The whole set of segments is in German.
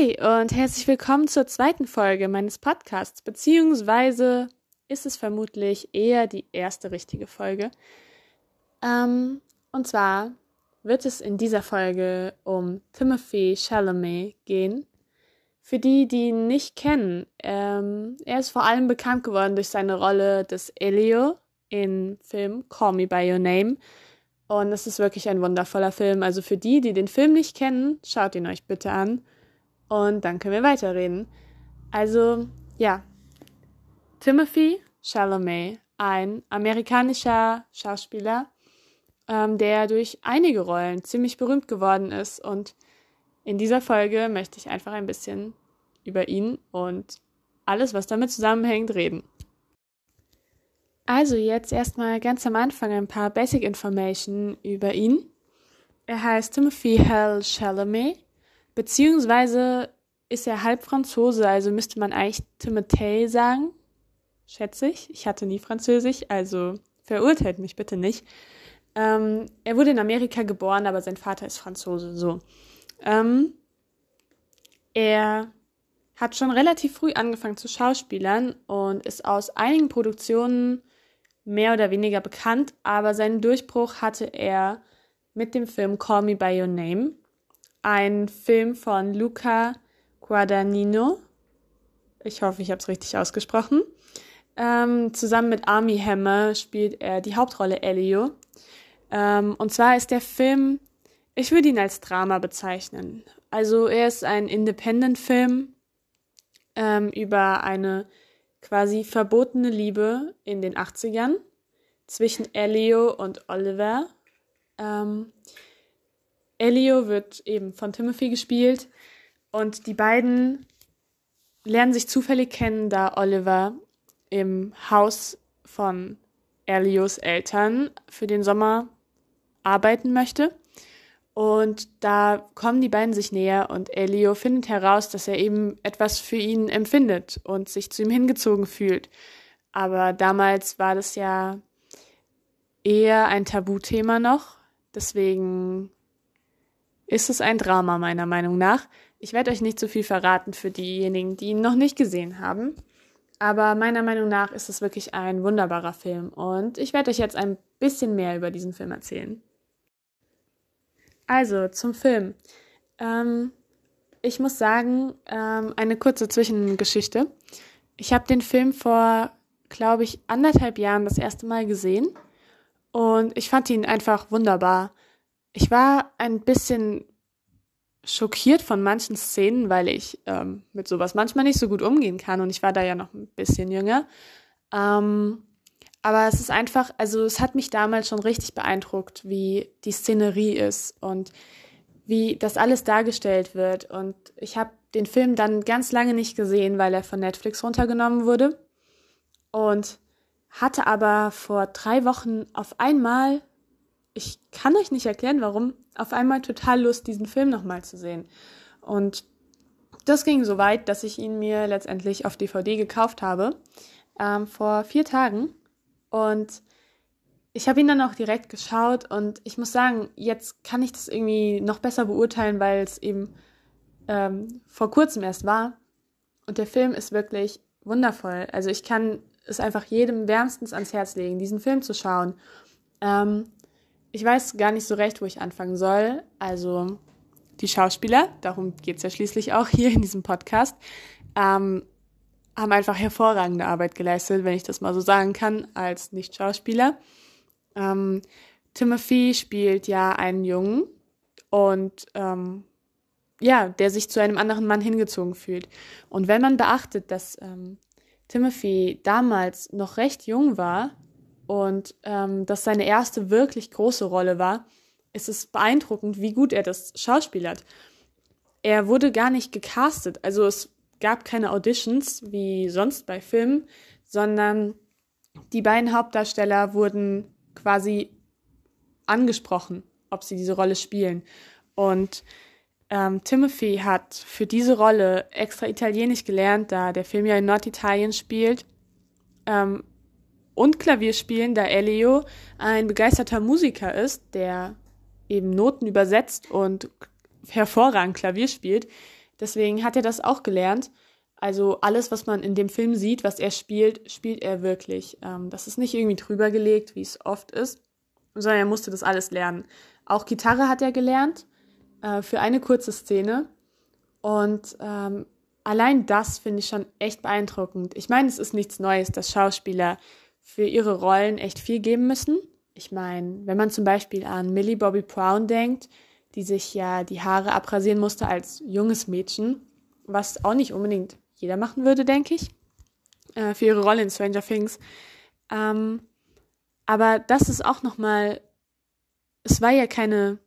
Hey und herzlich willkommen zur zweiten Folge meines Podcasts, beziehungsweise ist es vermutlich eher die erste richtige Folge. Ähm, und zwar wird es in dieser Folge um Timothy Chalamet gehen. Für die, die ihn nicht kennen, ähm, er ist vor allem bekannt geworden durch seine Rolle des Elio im Film Call Me By Your Name. Und es ist wirklich ein wundervoller Film. Also für die, die den Film nicht kennen, schaut ihn euch bitte an. Und dann können wir weiterreden. Also, ja. Timothy Chalamet, ein amerikanischer Schauspieler, ähm, der durch einige Rollen ziemlich berühmt geworden ist. Und in dieser Folge möchte ich einfach ein bisschen über ihn und alles, was damit zusammenhängt, reden. Also jetzt erstmal ganz am Anfang ein paar Basic Information über ihn. Er heißt Timothy Hell Chalamet, beziehungsweise ist er halb Franzose, also müsste man eigentlich Timothée sagen, schätze ich. Ich hatte nie Französisch, also verurteilt mich bitte nicht. Ähm, er wurde in Amerika geboren, aber sein Vater ist Franzose, so. Ähm, er hat schon relativ früh angefangen zu schauspielern und ist aus einigen Produktionen mehr oder weniger bekannt, aber seinen Durchbruch hatte er mit dem Film Call Me By Your Name, ein Film von Luca Guadagnino. Ich hoffe, ich habe es richtig ausgesprochen. Ähm, zusammen mit Army Hammer spielt er die Hauptrolle Elio. Ähm, und zwar ist der Film, ich würde ihn als Drama bezeichnen. Also er ist ein Independent-Film ähm, über eine quasi verbotene Liebe in den 80ern zwischen Elio und Oliver. Elio wird eben von Timothy gespielt und die beiden lernen sich zufällig kennen, da Oliver im Haus von Elios Eltern für den Sommer arbeiten möchte. Und da kommen die beiden sich näher und Elio findet heraus, dass er eben etwas für ihn empfindet und sich zu ihm hingezogen fühlt. Aber damals war das ja eher ein Tabuthema noch. Deswegen ist es ein Drama meiner Meinung nach. Ich werde euch nicht zu viel verraten für diejenigen, die ihn noch nicht gesehen haben. Aber meiner Meinung nach ist es wirklich ein wunderbarer Film und ich werde euch jetzt ein bisschen mehr über diesen Film erzählen. Also zum Film. Ähm, ich muss sagen, ähm, eine kurze Zwischengeschichte. Ich habe den Film vor, glaube ich, anderthalb Jahren das erste Mal gesehen und ich fand ihn einfach wunderbar. Ich war ein bisschen schockiert von manchen Szenen, weil ich ähm, mit sowas manchmal nicht so gut umgehen kann und ich war da ja noch ein bisschen jünger. Ähm, aber es ist einfach, also es hat mich damals schon richtig beeindruckt, wie die Szenerie ist und wie das alles dargestellt wird. Und ich habe den Film dann ganz lange nicht gesehen, weil er von Netflix runtergenommen wurde. Und hatte aber vor drei Wochen auf einmal, ich kann euch nicht erklären, warum, auf einmal total Lust, diesen Film nochmal zu sehen. Und das ging so weit, dass ich ihn mir letztendlich auf DVD gekauft habe, ähm, vor vier Tagen. Und ich habe ihn dann auch direkt geschaut und ich muss sagen, jetzt kann ich das irgendwie noch besser beurteilen, weil es eben ähm, vor kurzem erst war. Und der Film ist wirklich wundervoll. Also ich kann es einfach jedem wärmstens ans Herz legen, diesen Film zu schauen. Ähm, ich weiß gar nicht so recht, wo ich anfangen soll. Also die Schauspieler, darum geht es ja schließlich auch hier in diesem Podcast, ähm, haben einfach hervorragende Arbeit geleistet, wenn ich das mal so sagen kann, als Nicht-Schauspieler. Ähm, Timothy spielt ja einen Jungen und ähm, ja, der sich zu einem anderen Mann hingezogen fühlt. Und wenn man beachtet, dass ähm, Timothy damals noch recht jung war und ähm, das seine erste wirklich große Rolle war, ist es beeindruckend, wie gut er das schauspielert. Er wurde gar nicht gecastet, also es gab keine Auditions wie sonst bei Filmen, sondern die beiden Hauptdarsteller wurden quasi angesprochen, ob sie diese Rolle spielen. Und ähm, Timothy hat für diese Rolle extra Italienisch gelernt, da der Film ja in Norditalien spielt. Ähm, und Klavier spielen, da Elio ein begeisterter Musiker ist, der eben Noten übersetzt und hervorragend Klavier spielt. Deswegen hat er das auch gelernt. Also alles, was man in dem Film sieht, was er spielt, spielt er wirklich. Ähm, das ist nicht irgendwie drüber gelegt, wie es oft ist, sondern er musste das alles lernen. Auch Gitarre hat er gelernt äh, für eine kurze Szene. Und ähm, allein das finde ich schon echt beeindruckend. Ich meine, es ist nichts Neues, dass Schauspieler für ihre Rollen echt viel geben müssen. Ich meine, wenn man zum Beispiel an Millie Bobby Brown denkt, die sich ja die Haare abrasieren musste als junges Mädchen, was auch nicht unbedingt jeder machen würde, denke ich, äh, für ihre Rolle in Stranger Things. Ähm, aber das ist auch nochmal, es war ja keine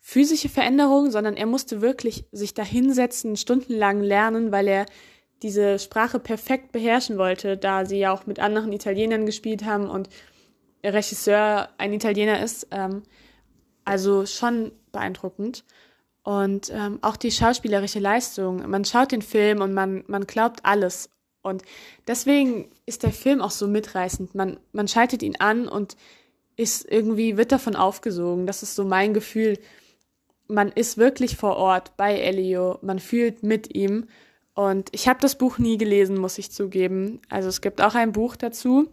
physische Veränderung, sondern er musste wirklich sich da hinsetzen, stundenlang lernen, weil er diese Sprache perfekt beherrschen wollte, da sie ja auch mit anderen Italienern gespielt haben und der Regisseur ein Italiener ist. Ähm, also schon beeindruckend. Und ähm, auch die schauspielerische Leistung. Man schaut den Film und man, man glaubt alles. Und deswegen ist der Film auch so mitreißend. Man, man schaltet ihn an und ist irgendwie, wird davon aufgesogen. Das ist so mein Gefühl. Man ist wirklich vor Ort bei Elio. Man fühlt mit ihm. Und ich habe das Buch nie gelesen, muss ich zugeben. Also es gibt auch ein Buch dazu.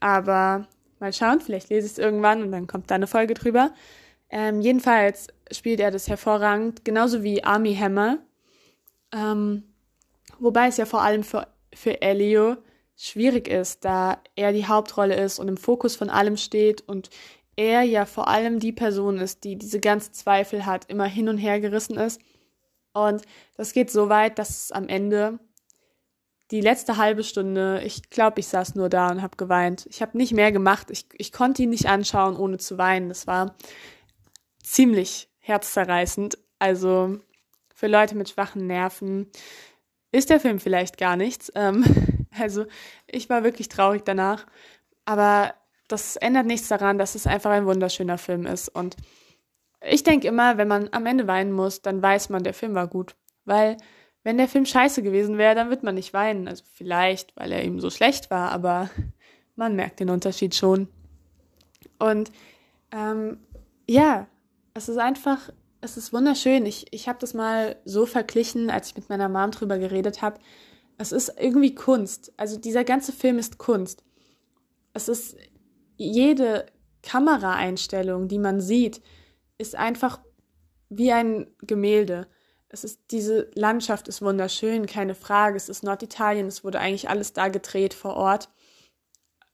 Aber mal schauen, vielleicht lese ich es irgendwann und dann kommt da eine Folge drüber. Ähm, jedenfalls spielt er das hervorragend, genauso wie Army Hammer. Ähm, wobei es ja vor allem für, für Elio schwierig ist, da er die Hauptrolle ist und im Fokus von allem steht und er ja vor allem die Person ist, die diese ganzen Zweifel hat, immer hin und her gerissen ist. Und das geht so weit, dass am Ende die letzte halbe Stunde, ich glaube, ich saß nur da und habe geweint. Ich habe nicht mehr gemacht. Ich, ich konnte ihn nicht anschauen, ohne zu weinen. Das war ziemlich herzzerreißend. Also für Leute mit schwachen Nerven ist der Film vielleicht gar nichts. Ähm, also ich war wirklich traurig danach. Aber das ändert nichts daran, dass es einfach ein wunderschöner Film ist. Und ich denke immer, wenn man am Ende weinen muss, dann weiß man, der Film war gut. Weil wenn der Film scheiße gewesen wäre, dann wird man nicht weinen. Also vielleicht, weil er eben so schlecht war, aber man merkt den Unterschied schon. Und ähm, ja, es ist einfach, es ist wunderschön. Ich, ich habe das mal so verglichen, als ich mit meiner Mom drüber geredet habe. Es ist irgendwie Kunst. Also dieser ganze Film ist Kunst. Es ist jede Kameraeinstellung, die man sieht, ist einfach wie ein Gemälde. Es ist diese Landschaft ist wunderschön, keine Frage. Es ist Norditalien, es wurde eigentlich alles da gedreht vor Ort.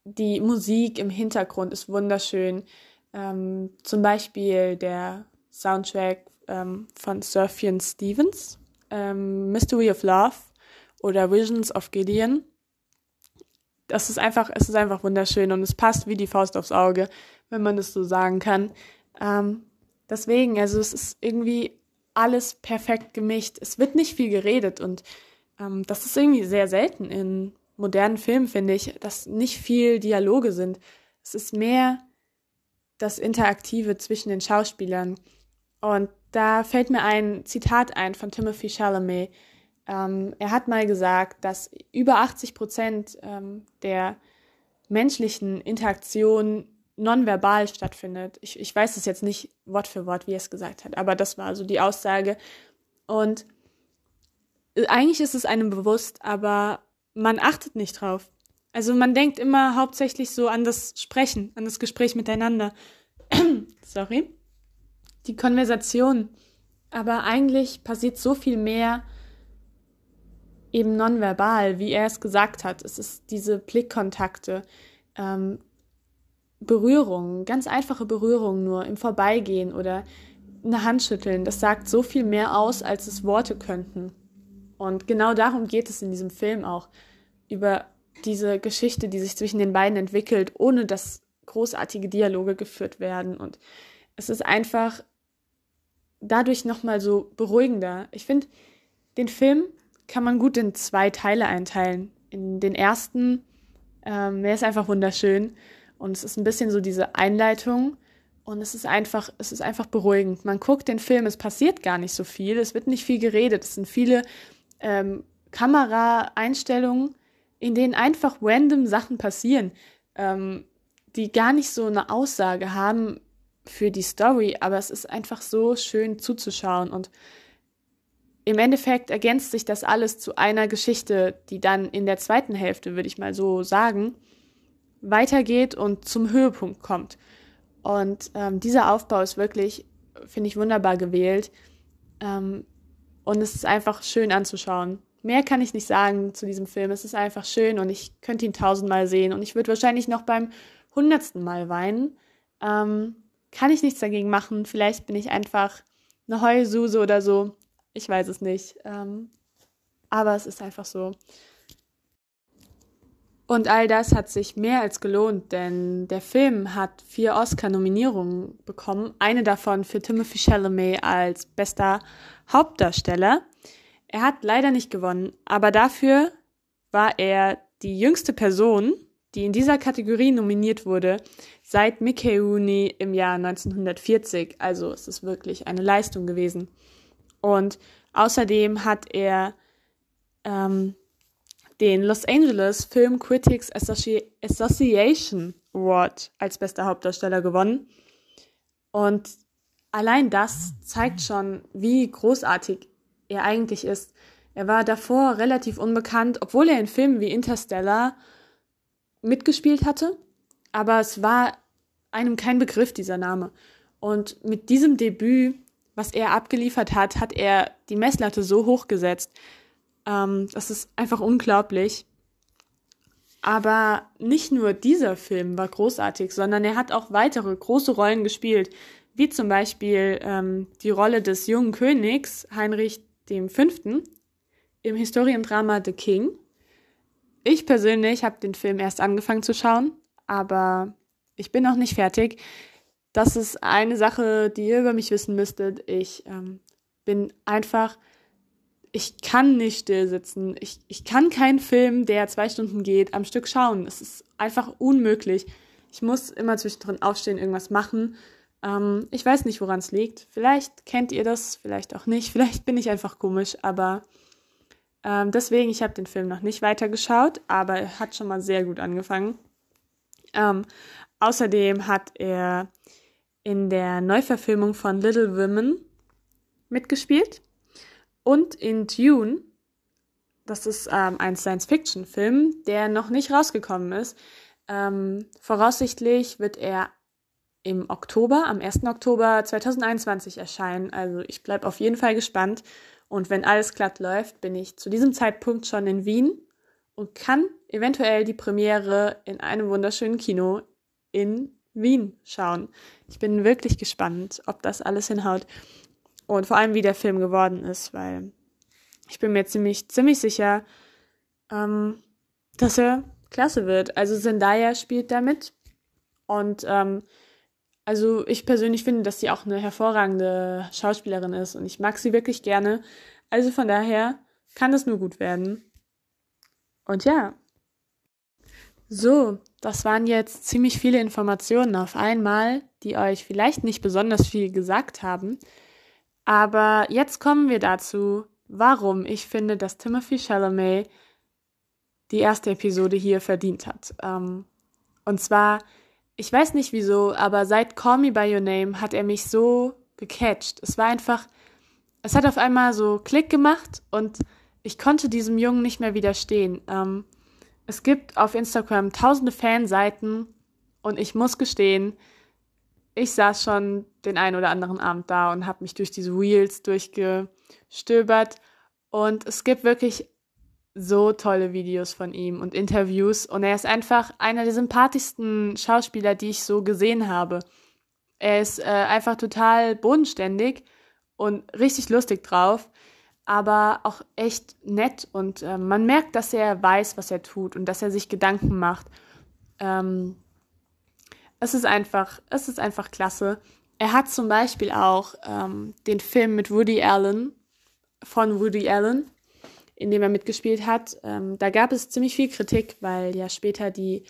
Die Musik im Hintergrund ist wunderschön. Ähm, zum Beispiel der Soundtrack ähm, von Sufjan Stevens, ähm, Mystery of Love oder Visions of Gideon. Das ist einfach, es ist einfach wunderschön und es passt wie die Faust aufs Auge, wenn man das so sagen kann. Ähm, deswegen, also es ist irgendwie alles perfekt gemischt. Es wird nicht viel geredet und ähm, das ist irgendwie sehr selten in modernen Filmen, finde ich, dass nicht viel Dialoge sind. Es ist mehr das Interaktive zwischen den Schauspielern. Und da fällt mir ein Zitat ein von Timothy Chalamet. Ähm, er hat mal gesagt, dass über 80 Prozent ähm, der menschlichen Interaktion nonverbal stattfindet. Ich, ich weiß es jetzt nicht Wort für Wort, wie er es gesagt hat, aber das war so die Aussage. Und eigentlich ist es einem bewusst, aber man achtet nicht drauf. Also man denkt immer hauptsächlich so an das Sprechen, an das Gespräch miteinander. Sorry. Die Konversation. Aber eigentlich passiert so viel mehr eben nonverbal, wie er es gesagt hat. Es ist diese Blickkontakte, ähm, Berührungen, ganz einfache Berührungen nur im Vorbeigehen oder eine Hand schütteln. Das sagt so viel mehr aus, als es Worte könnten. Und genau darum geht es in diesem Film auch. Über diese Geschichte, die sich zwischen den beiden entwickelt, ohne dass großartige Dialoge geführt werden. Und es ist einfach dadurch nochmal so beruhigender. Ich finde, den Film kann man gut in zwei Teile einteilen. In den ersten, ähm, der ist einfach wunderschön. Und es ist ein bisschen so diese Einleitung. Und es ist einfach, es ist einfach beruhigend. Man guckt den Film, es passiert gar nicht so viel, es wird nicht viel geredet, es sind viele ähm, Kameraeinstellungen, in denen einfach random Sachen passieren, ähm, die gar nicht so eine Aussage haben für die Story, aber es ist einfach so schön zuzuschauen. Und im Endeffekt ergänzt sich das alles zu einer Geschichte, die dann in der zweiten Hälfte, würde ich mal so sagen, weitergeht und zum Höhepunkt kommt. Und ähm, dieser Aufbau ist wirklich, finde ich, wunderbar gewählt. Ähm, und es ist einfach schön anzuschauen. Mehr kann ich nicht sagen zu diesem Film. Es ist einfach schön und ich könnte ihn tausendmal sehen. Und ich würde wahrscheinlich noch beim hundertsten Mal weinen. Ähm, kann ich nichts dagegen machen. Vielleicht bin ich einfach eine Heulsuse oder so. Ich weiß es nicht. Ähm, aber es ist einfach so. Und all das hat sich mehr als gelohnt, denn der Film hat vier Oscar-Nominierungen bekommen. Eine davon für Timothy Chalamet als bester Hauptdarsteller. Er hat leider nicht gewonnen, aber dafür war er die jüngste Person, die in dieser Kategorie nominiert wurde, seit Mickey Rooney im Jahr 1940. Also es ist wirklich eine Leistung gewesen. Und außerdem hat er ähm, den Los Angeles Film Critics Associ Association Award als bester Hauptdarsteller gewonnen. Und allein das zeigt schon, wie großartig er eigentlich ist. Er war davor relativ unbekannt, obwohl er in Filmen wie Interstellar mitgespielt hatte, aber es war einem kein Begriff dieser Name. Und mit diesem Debüt, was er abgeliefert hat, hat er die Messlatte so hoch gesetzt, ähm, das ist einfach unglaublich. Aber nicht nur dieser Film war großartig, sondern er hat auch weitere große Rollen gespielt, wie zum Beispiel ähm, die Rolle des jungen Königs Heinrich V. im Historiendrama The King. Ich persönlich habe den Film erst angefangen zu schauen, aber ich bin noch nicht fertig. Das ist eine Sache, die ihr über mich wissen müsstet. Ich ähm, bin einfach ich kann nicht still sitzen. Ich, ich kann keinen Film, der zwei Stunden geht, am Stück schauen. Es ist einfach unmöglich. Ich muss immer zwischendrin aufstehen, irgendwas machen. Ähm, ich weiß nicht, woran es liegt. Vielleicht kennt ihr das, vielleicht auch nicht. Vielleicht bin ich einfach komisch, aber ähm, deswegen, ich habe den Film noch nicht weitergeschaut, aber er hat schon mal sehr gut angefangen. Ähm, außerdem hat er in der Neuverfilmung von Little Women mitgespielt. Und in Dune, das ist ähm, ein Science-Fiction-Film, der noch nicht rausgekommen ist. Ähm, voraussichtlich wird er im Oktober, am 1. Oktober 2021 erscheinen. Also ich bleibe auf jeden Fall gespannt. Und wenn alles glatt läuft, bin ich zu diesem Zeitpunkt schon in Wien und kann eventuell die Premiere in einem wunderschönen Kino in Wien schauen. Ich bin wirklich gespannt, ob das alles hinhaut. Und vor allem, wie der Film geworden ist, weil ich bin mir ziemlich, ziemlich sicher, ähm, dass er klasse wird. Also Zendaya spielt damit. Und ähm, also ich persönlich finde, dass sie auch eine hervorragende Schauspielerin ist und ich mag sie wirklich gerne. Also von daher kann das nur gut werden. Und ja. So, das waren jetzt ziemlich viele Informationen auf einmal, die euch vielleicht nicht besonders viel gesagt haben. Aber jetzt kommen wir dazu, warum ich finde, dass Timothy Chalamet die erste Episode hier verdient hat. Ähm, und zwar, ich weiß nicht wieso, aber seit Call Me By Your Name hat er mich so gecatcht. Es war einfach, es hat auf einmal so Klick gemacht und ich konnte diesem Jungen nicht mehr widerstehen. Ähm, es gibt auf Instagram tausende Fanseiten und ich muss gestehen, ich saß schon den einen oder anderen Abend da und habe mich durch diese Reels durchgestöbert. Und es gibt wirklich so tolle Videos von ihm und Interviews. Und er ist einfach einer der sympathischsten Schauspieler, die ich so gesehen habe. Er ist äh, einfach total bodenständig und richtig lustig drauf, aber auch echt nett. Und äh, man merkt, dass er weiß, was er tut und dass er sich Gedanken macht. Ähm, es ist einfach, es ist einfach klasse. Er hat zum Beispiel auch ähm, den Film mit Woody Allen, von Woody Allen, in dem er mitgespielt hat. Ähm, da gab es ziemlich viel Kritik, weil ja später die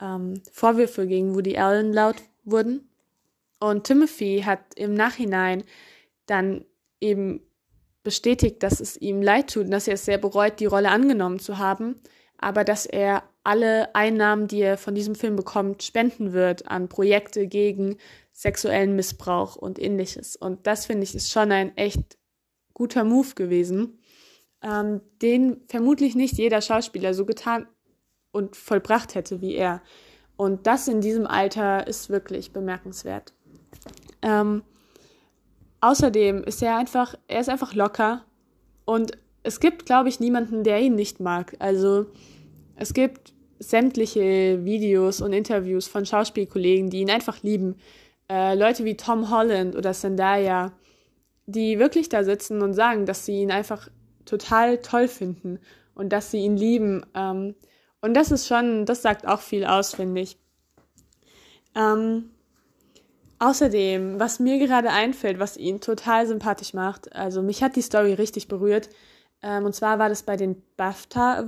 ähm, Vorwürfe gegen Woody Allen laut wurden. Und Timothy hat im Nachhinein dann eben bestätigt, dass es ihm leid tut und dass er es sehr bereut, die Rolle angenommen zu haben, aber dass er alle Einnahmen, die er von diesem Film bekommt, spenden wird an Projekte gegen sexuellen Missbrauch und ähnliches. Und das finde ich ist schon ein echt guter Move gewesen, ähm, den vermutlich nicht jeder Schauspieler so getan und vollbracht hätte wie er. Und das in diesem Alter ist wirklich bemerkenswert. Ähm, außerdem ist er einfach, er ist einfach locker und es gibt, glaube ich, niemanden, der ihn nicht mag. Also es gibt sämtliche Videos und Interviews von Schauspielkollegen, die ihn einfach lieben. Äh, Leute wie Tom Holland oder Zendaya, die wirklich da sitzen und sagen, dass sie ihn einfach total toll finden und dass sie ihn lieben. Ähm, und das ist schon, das sagt auch viel aus, finde ich. Ähm, außerdem, was mir gerade einfällt, was ihn total sympathisch macht, also mich hat die Story richtig berührt. Ähm, und zwar war das bei den BAFTA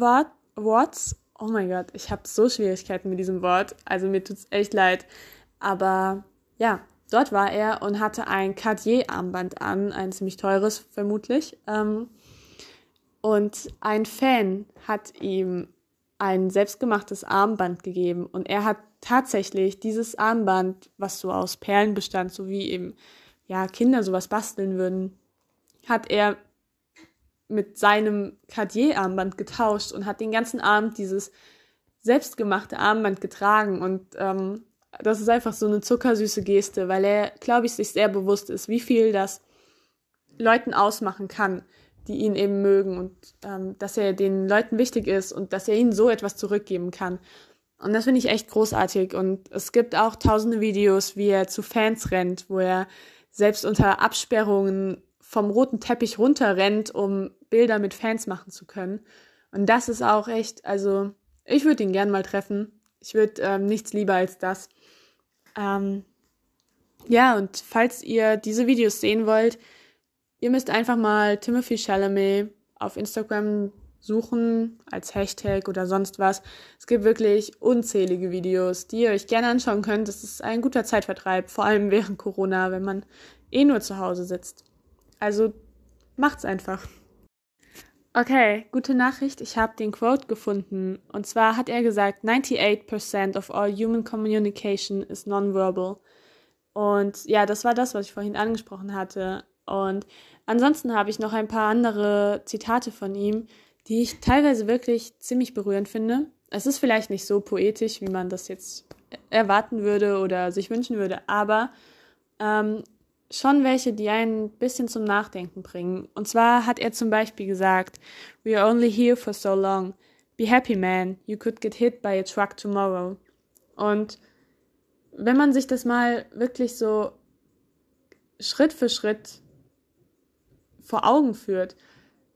Awards. Oh mein Gott, ich habe so Schwierigkeiten mit diesem Wort. Also mir tut's echt leid. Aber ja, dort war er und hatte ein Cartier-Armband an, ein ziemlich teures vermutlich. Ähm, und ein Fan hat ihm ein selbstgemachtes Armband gegeben und er hat tatsächlich dieses Armband, was so aus Perlen bestand, so wie eben ja Kinder sowas basteln würden, hat er mit seinem Cartier-Armband getauscht und hat den ganzen Abend dieses selbstgemachte Armband getragen und ähm, das ist einfach so eine zuckersüße Geste, weil er, glaube ich, sich sehr bewusst ist, wie viel das Leuten ausmachen kann, die ihn eben mögen und ähm, dass er den Leuten wichtig ist und dass er ihnen so etwas zurückgeben kann. Und das finde ich echt großartig. Und es gibt auch tausende Videos, wie er zu Fans rennt, wo er selbst unter Absperrungen vom roten Teppich runterrennt, um Bilder mit Fans machen zu können. Und das ist auch echt, also ich würde ihn gern mal treffen. Ich würde ähm, nichts lieber als das. Ähm, ja, und falls ihr diese Videos sehen wollt, ihr müsst einfach mal Timothy Chalamet auf Instagram suchen als Hashtag oder sonst was. Es gibt wirklich unzählige Videos, die ihr euch gerne anschauen könnt. Das ist ein guter Zeitvertreib, vor allem während Corona, wenn man eh nur zu Hause sitzt. Also macht's einfach. Okay, gute Nachricht. Ich habe den Quote gefunden. Und zwar hat er gesagt, 98% of all human communication is nonverbal. Und ja, das war das, was ich vorhin angesprochen hatte. Und ansonsten habe ich noch ein paar andere Zitate von ihm, die ich teilweise wirklich ziemlich berührend finde. Es ist vielleicht nicht so poetisch, wie man das jetzt erwarten würde oder sich wünschen würde, aber ähm, schon welche, die einen ein bisschen zum Nachdenken bringen. Und zwar hat er zum Beispiel gesagt, We are only here for so long. Be happy, man. You could get hit by a truck tomorrow. Und wenn man sich das mal wirklich so Schritt für Schritt vor Augen führt,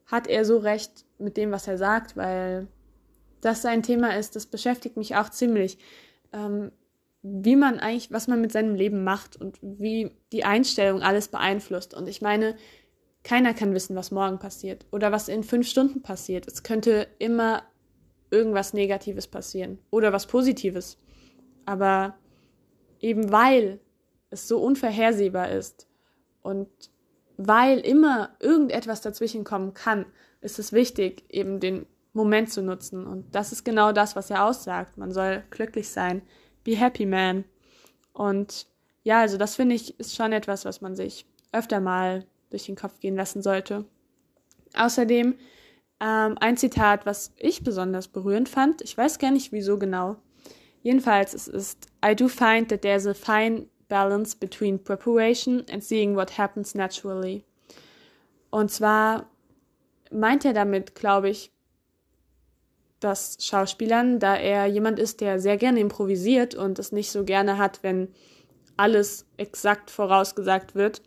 hat er so recht mit dem, was er sagt, weil das ein Thema ist, das beschäftigt mich auch ziemlich. Ähm, wie man eigentlich, was man mit seinem Leben macht und wie die Einstellung alles beeinflusst. Und ich meine, keiner kann wissen, was morgen passiert oder was in fünf Stunden passiert. Es könnte immer irgendwas Negatives passieren oder was Positives. Aber eben weil es so unvorhersehbar ist und weil immer irgendetwas dazwischen kommen kann, ist es wichtig, eben den Moment zu nutzen. Und das ist genau das, was er aussagt. Man soll glücklich sein Be Happy Man. Und ja, also das finde ich ist schon etwas, was man sich öfter mal durch den Kopf gehen lassen sollte. Außerdem ähm, ein Zitat, was ich besonders berührend fand. Ich weiß gar nicht wieso genau. Jedenfalls es ist I do find that there's a fine balance between preparation and seeing what happens naturally. Und zwar meint er damit, glaube ich, das Schauspielern, da er jemand ist, der sehr gerne improvisiert und es nicht so gerne hat, wenn alles exakt vorausgesagt wird.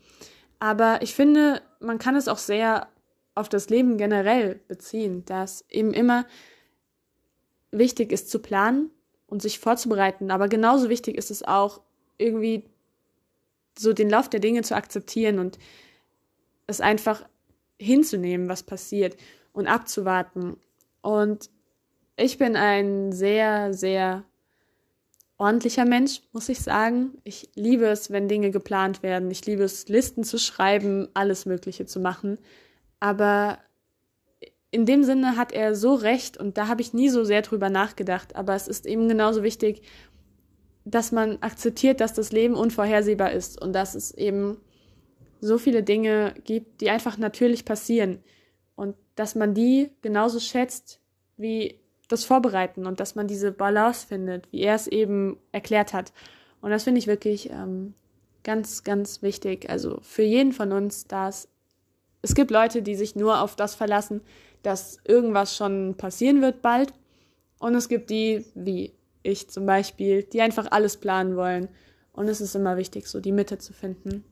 Aber ich finde, man kann es auch sehr auf das Leben generell beziehen, dass eben immer wichtig ist zu planen und sich vorzubereiten. Aber genauso wichtig ist es auch, irgendwie so den Lauf der Dinge zu akzeptieren und es einfach hinzunehmen, was passiert und abzuwarten. Und ich bin ein sehr, sehr ordentlicher Mensch, muss ich sagen. Ich liebe es, wenn Dinge geplant werden. Ich liebe es, Listen zu schreiben, alles Mögliche zu machen. Aber in dem Sinne hat er so recht und da habe ich nie so sehr drüber nachgedacht. Aber es ist eben genauso wichtig, dass man akzeptiert, dass das Leben unvorhersehbar ist und dass es eben so viele Dinge gibt, die einfach natürlich passieren und dass man die genauso schätzt wie das Vorbereiten und dass man diese Balance findet, wie er es eben erklärt hat. Und das finde ich wirklich ähm, ganz, ganz wichtig. Also für jeden von uns, dass es gibt Leute, die sich nur auf das verlassen, dass irgendwas schon passieren wird bald. Und es gibt die, wie ich zum Beispiel, die einfach alles planen wollen. Und es ist immer wichtig, so die Mitte zu finden.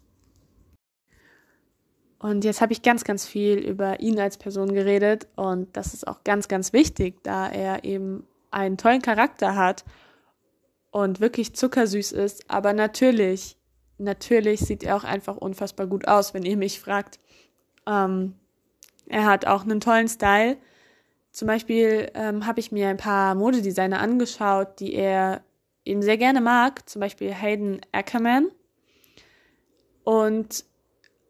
Und jetzt habe ich ganz, ganz viel über ihn als Person geredet und das ist auch ganz, ganz wichtig, da er eben einen tollen Charakter hat und wirklich zuckersüß ist. Aber natürlich, natürlich sieht er auch einfach unfassbar gut aus, wenn ihr mich fragt. Ähm, er hat auch einen tollen Style. Zum Beispiel ähm, habe ich mir ein paar Modedesigner angeschaut, die er eben sehr gerne mag. Zum Beispiel Hayden Ackerman. Und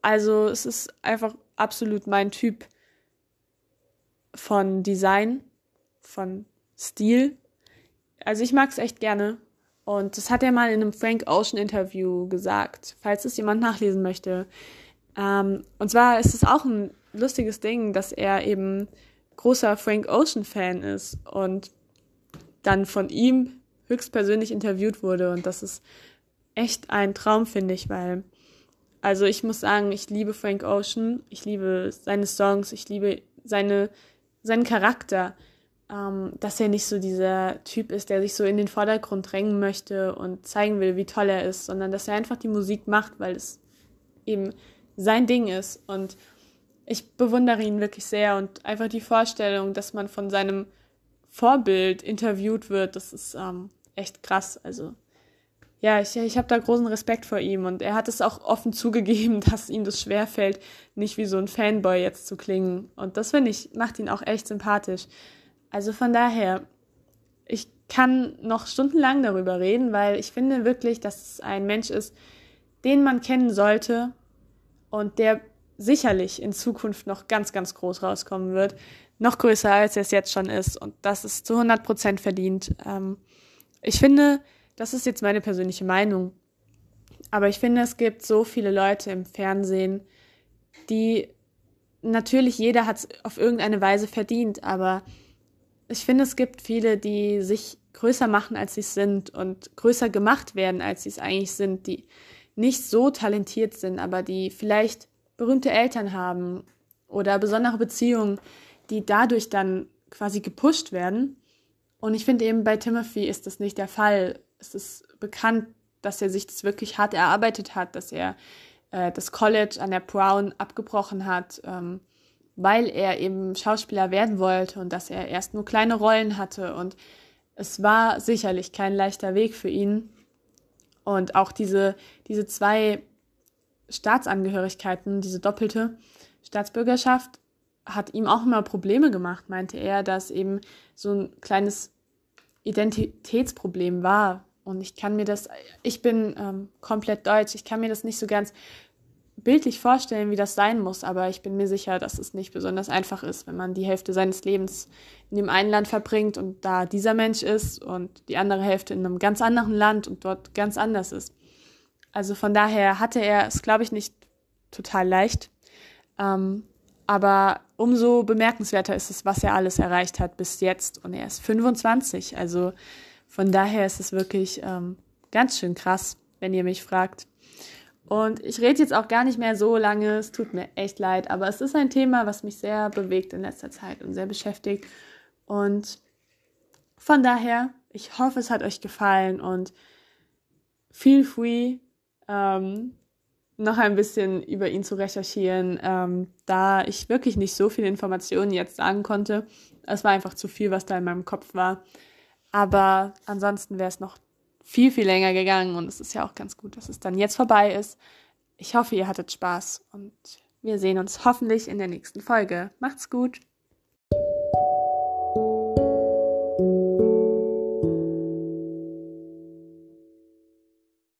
also es ist einfach absolut mein Typ von Design, von Stil. Also ich mag es echt gerne. Und das hat er mal in einem Frank Ocean Interview gesagt, falls es jemand nachlesen möchte. Ähm, und zwar ist es auch ein lustiges Ding, dass er eben großer Frank Ocean Fan ist und dann von ihm höchstpersönlich interviewt wurde. Und das ist echt ein Traum, finde ich, weil also ich muss sagen, ich liebe Frank Ocean, ich liebe seine Songs, ich liebe seine, seinen Charakter, ähm, dass er nicht so dieser Typ ist, der sich so in den Vordergrund drängen möchte und zeigen will, wie toll er ist, sondern dass er einfach die Musik macht, weil es eben sein Ding ist. Und ich bewundere ihn wirklich sehr und einfach die Vorstellung, dass man von seinem Vorbild interviewt wird, das ist ähm, echt krass. Also ja, ich, ich habe da großen Respekt vor ihm und er hat es auch offen zugegeben, dass ihm das schwerfällt, nicht wie so ein Fanboy jetzt zu klingen. Und das finde ich, macht ihn auch echt sympathisch. Also von daher, ich kann noch stundenlang darüber reden, weil ich finde wirklich, dass es ein Mensch ist, den man kennen sollte und der sicherlich in Zukunft noch ganz, ganz groß rauskommen wird. Noch größer, als er es jetzt schon ist. Und das ist zu 100 Prozent verdient. Ähm, ich finde, das ist jetzt meine persönliche Meinung. Aber ich finde, es gibt so viele Leute im Fernsehen, die natürlich jeder hat es auf irgendeine Weise verdient, aber ich finde, es gibt viele, die sich größer machen, als sie sind und größer gemacht werden, als sie es eigentlich sind, die nicht so talentiert sind, aber die vielleicht berühmte Eltern haben oder besondere Beziehungen, die dadurch dann quasi gepusht werden. Und ich finde eben bei Timothy ist das nicht der Fall es ist bekannt, dass er sich das wirklich hart erarbeitet hat, dass er äh, das College an der Brown abgebrochen hat, ähm, weil er eben Schauspieler werden wollte und dass er erst nur kleine Rollen hatte. Und es war sicherlich kein leichter Weg für ihn. Und auch diese, diese zwei Staatsangehörigkeiten, diese doppelte Staatsbürgerschaft, hat ihm auch immer Probleme gemacht, meinte er, dass eben so ein kleines Identitätsproblem war, und ich kann mir das, ich bin ähm, komplett deutsch, ich kann mir das nicht so ganz bildlich vorstellen, wie das sein muss, aber ich bin mir sicher, dass es nicht besonders einfach ist, wenn man die Hälfte seines Lebens in dem einen Land verbringt und da dieser Mensch ist und die andere Hälfte in einem ganz anderen Land und dort ganz anders ist. Also von daher hatte er es, glaube ich, nicht total leicht. Ähm, aber umso bemerkenswerter ist es, was er alles erreicht hat bis jetzt. Und er ist 25. Also von daher ist es wirklich ähm, ganz schön krass, wenn ihr mich fragt. Und ich rede jetzt auch gar nicht mehr so lange, es tut mir echt leid, aber es ist ein Thema, was mich sehr bewegt in letzter Zeit und sehr beschäftigt. Und von daher, ich hoffe, es hat euch gefallen und feel free, ähm, noch ein bisschen über ihn zu recherchieren, ähm, da ich wirklich nicht so viele Informationen jetzt sagen konnte. Es war einfach zu viel, was da in meinem Kopf war. Aber ansonsten wäre es noch viel, viel länger gegangen und es ist ja auch ganz gut, dass es dann jetzt vorbei ist. Ich hoffe, ihr hattet Spaß und wir sehen uns hoffentlich in der nächsten Folge. Macht's gut!